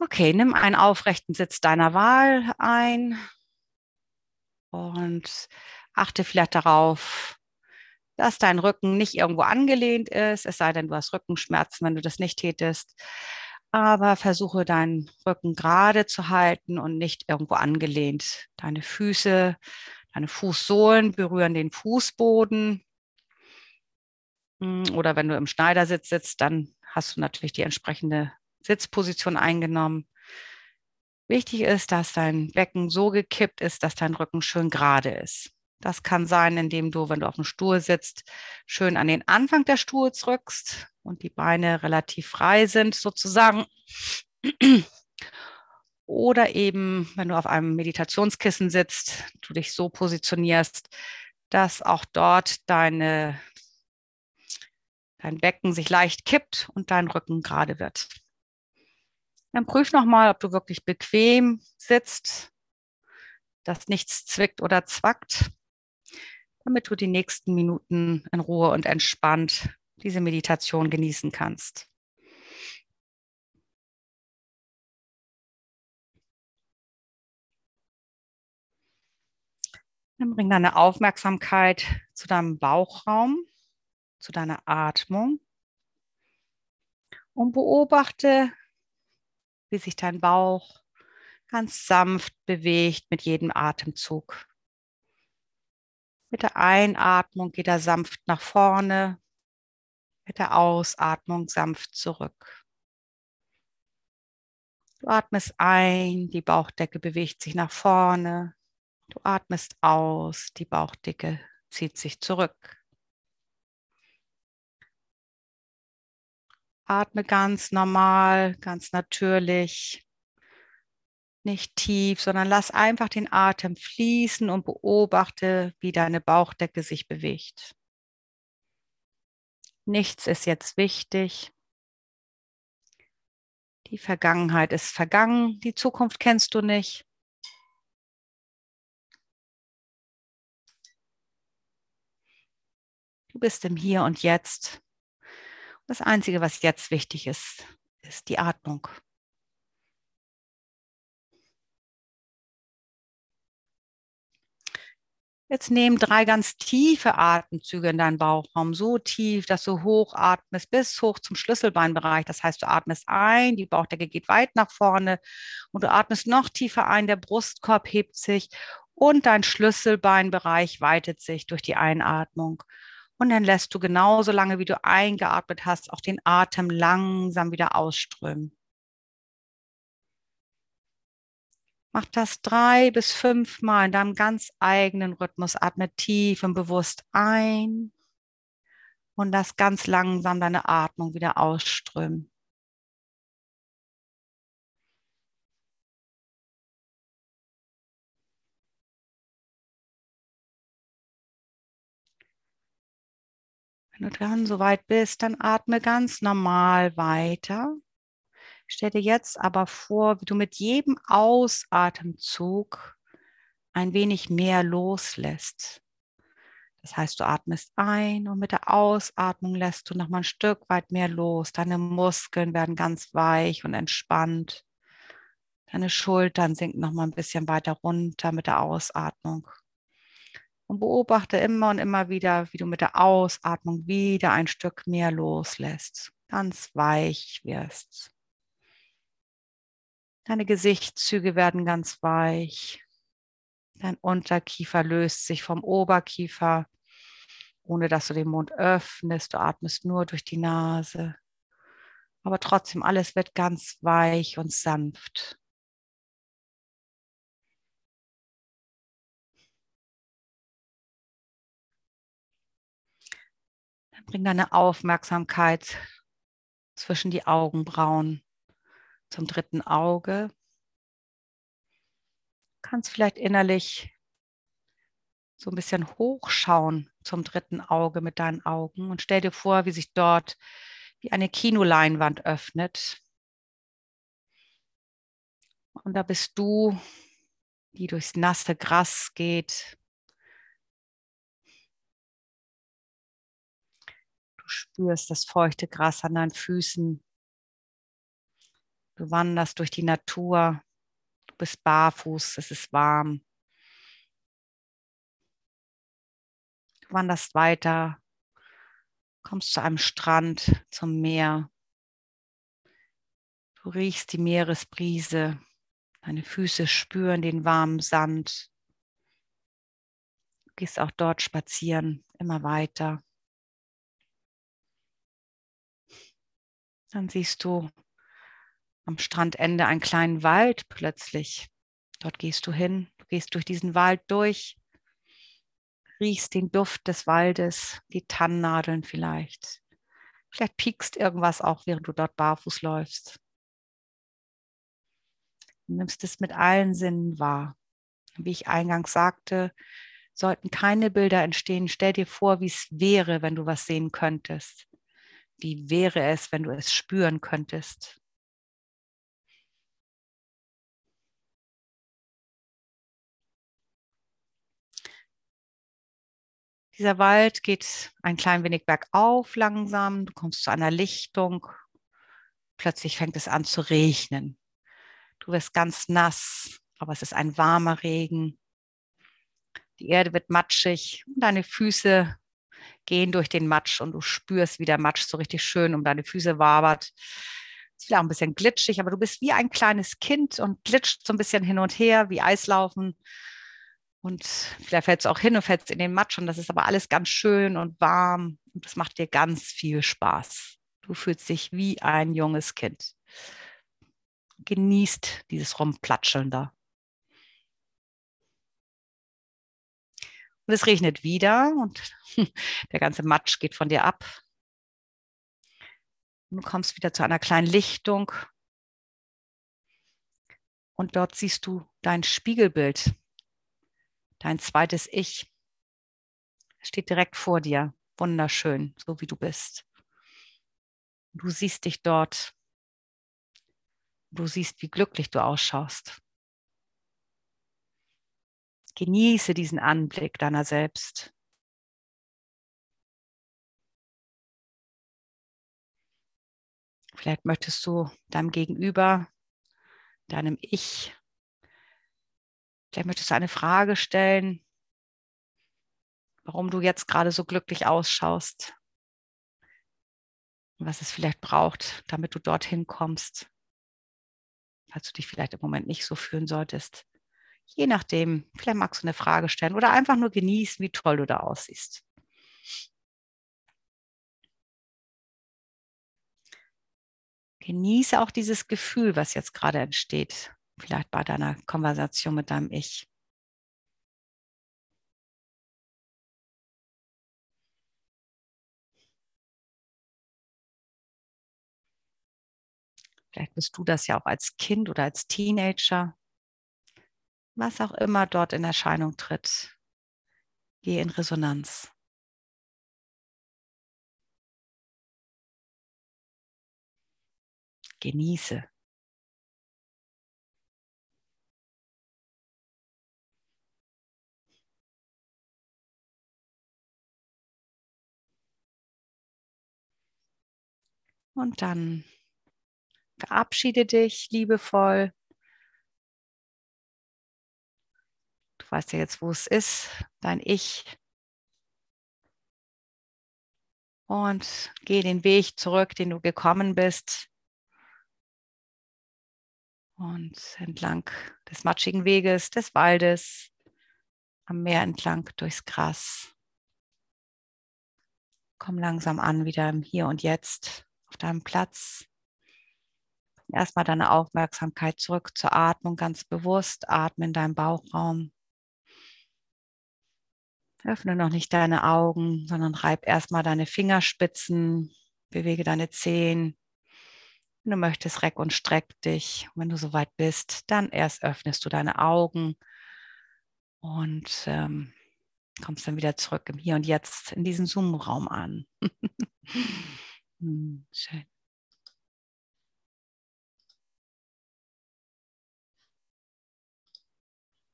Okay, nimm einen aufrechten Sitz deiner Wahl ein und achte vielleicht darauf, dass dein Rücken nicht irgendwo angelehnt ist, es sei denn, du hast Rückenschmerzen, wenn du das nicht tätest. Aber versuche deinen Rücken gerade zu halten und nicht irgendwo angelehnt. Deine Füße, deine Fußsohlen berühren den Fußboden. Hm, oder wenn du im Schneidersitz sitzt, dann hast du natürlich die entsprechende Sitzposition eingenommen. Wichtig ist, dass dein Becken so gekippt ist, dass dein Rücken schön gerade ist. Das kann sein, indem du, wenn du auf dem Stuhl sitzt, schön an den Anfang des Stuhls rückst und die Beine relativ frei sind, sozusagen. Oder eben, wenn du auf einem Meditationskissen sitzt, du dich so positionierst, dass auch dort deine, dein Becken sich leicht kippt und dein Rücken gerade wird. Dann prüf nochmal, ob du wirklich bequem sitzt, dass nichts zwickt oder zwackt damit du die nächsten Minuten in Ruhe und entspannt diese Meditation genießen kannst. Dann bring deine Aufmerksamkeit zu deinem Bauchraum, zu deiner Atmung und beobachte, wie sich dein Bauch ganz sanft bewegt mit jedem Atemzug. Mit der Einatmung geht er sanft nach vorne, mit der Ausatmung sanft zurück. Du atmest ein, die Bauchdecke bewegt sich nach vorne. Du atmest aus, die Bauchdecke zieht sich zurück. Atme ganz normal, ganz natürlich nicht tief, sondern lass einfach den Atem fließen und beobachte, wie deine Bauchdecke sich bewegt. Nichts ist jetzt wichtig. Die Vergangenheit ist vergangen, die Zukunft kennst du nicht. Du bist im Hier und Jetzt. Das Einzige, was jetzt wichtig ist, ist die Atmung. Jetzt nehmen drei ganz tiefe Atemzüge in deinen Bauchraum, so tief, dass du hochatmest bis hoch zum Schlüsselbeinbereich. Das heißt, du atmest ein, die Bauchdecke geht weit nach vorne und du atmest noch tiefer ein, der Brustkorb hebt sich und dein Schlüsselbeinbereich weitet sich durch die Einatmung. Und dann lässt du genauso lange, wie du eingeatmet hast, auch den Atem langsam wieder ausströmen. Mach das drei bis fünf Mal in deinem ganz eigenen Rhythmus. Atme tief und bewusst ein und lass ganz langsam deine Atmung wieder ausströmen. Wenn du dann soweit bist, dann atme ganz normal weiter. Stell dir jetzt aber vor, wie du mit jedem Ausatemzug ein wenig mehr loslässt. Das heißt, du atmest ein und mit der Ausatmung lässt du noch mal ein Stück weit mehr los. Deine Muskeln werden ganz weich und entspannt. Deine Schultern sinken noch mal ein bisschen weiter runter mit der Ausatmung. Und beobachte immer und immer wieder, wie du mit der Ausatmung wieder ein Stück mehr loslässt. Ganz weich wirst. Deine Gesichtszüge werden ganz weich. Dein Unterkiefer löst sich vom Oberkiefer, ohne dass du den Mund öffnest. Du atmest nur durch die Nase. Aber trotzdem, alles wird ganz weich und sanft. Bring deine Aufmerksamkeit zwischen die Augenbrauen zum dritten Auge. Du kannst vielleicht innerlich so ein bisschen hochschauen zum dritten Auge mit deinen Augen und stell dir vor, wie sich dort wie eine Kinoleinwand öffnet. Und da bist du, die durchs nasse Gras geht. Spürst das feuchte Gras an deinen Füßen. Du wanderst durch die Natur. Du bist barfuß, es ist warm. Du wanderst weiter, kommst zu einem Strand, zum Meer. Du riechst die Meeresbrise. Deine Füße spüren den warmen Sand. Du gehst auch dort spazieren, immer weiter. Dann siehst du am Strandende einen kleinen Wald plötzlich. Dort gehst du hin, du gehst durch diesen Wald durch, riechst den Duft des Waldes, die Tannennadeln vielleicht. Vielleicht piekst irgendwas auch, während du dort barfuß läufst. Du nimmst es mit allen Sinnen wahr. Wie ich eingangs sagte, sollten keine Bilder entstehen. Stell dir vor, wie es wäre, wenn du was sehen könntest. Wie wäre es, wenn du es spüren könntest? Dieser Wald geht ein klein wenig bergauf langsam. Du kommst zu einer Lichtung. Plötzlich fängt es an zu regnen. Du wirst ganz nass, aber es ist ein warmer Regen. Die Erde wird matschig und deine Füße gehen durch den Matsch und du spürst, wie der Matsch so richtig schön um deine Füße wabert. Ist vielleicht auch ein bisschen glitschig, aber du bist wie ein kleines Kind und glitscht so ein bisschen hin und her, wie Eislaufen. Und vielleicht fällst du auch hin und fällst in den Matsch und das ist aber alles ganz schön und warm und das macht dir ganz viel Spaß. Du fühlst dich wie ein junges Kind. Genießt dieses Rumplatscheln da. Und es regnet wieder und der ganze Matsch geht von dir ab. Du kommst wieder zu einer kleinen Lichtung. Und dort siehst du dein Spiegelbild, dein zweites Ich. Es steht direkt vor dir, wunderschön, so wie du bist. Du siehst dich dort. Du siehst, wie glücklich du ausschaust. Genieße diesen Anblick deiner selbst. Vielleicht möchtest du deinem Gegenüber, deinem Ich, vielleicht möchtest du eine Frage stellen, warum du jetzt gerade so glücklich ausschaust, was es vielleicht braucht, damit du dorthin kommst, falls du dich vielleicht im Moment nicht so fühlen solltest. Je nachdem, vielleicht magst du eine Frage stellen oder einfach nur genießen, wie toll du da aussiehst. Genieße auch dieses Gefühl, was jetzt gerade entsteht, vielleicht bei deiner Konversation mit deinem Ich. Vielleicht bist du das ja auch als Kind oder als Teenager was auch immer dort in Erscheinung tritt. Geh in Resonanz. Genieße. Und dann verabschiede dich liebevoll weißt ja jetzt, wo es ist, dein Ich. Und geh den Weg zurück, den du gekommen bist. Und entlang des matschigen Weges, des Waldes, am Meer entlang durchs Gras. Komm langsam an, wieder im Hier und Jetzt, auf deinem Platz. Erstmal deine Aufmerksamkeit zurück zur Atmung, ganz bewusst. Atme in deinem Bauchraum. Öffne noch nicht deine Augen, sondern reib erstmal deine Fingerspitzen, bewege deine Zehen. Wenn du möchtest, reck und streck dich. Und wenn du soweit bist, dann erst öffnest du deine Augen und ähm, kommst dann wieder zurück im Hier und Jetzt in diesen Zoom-Raum an. hm, schön.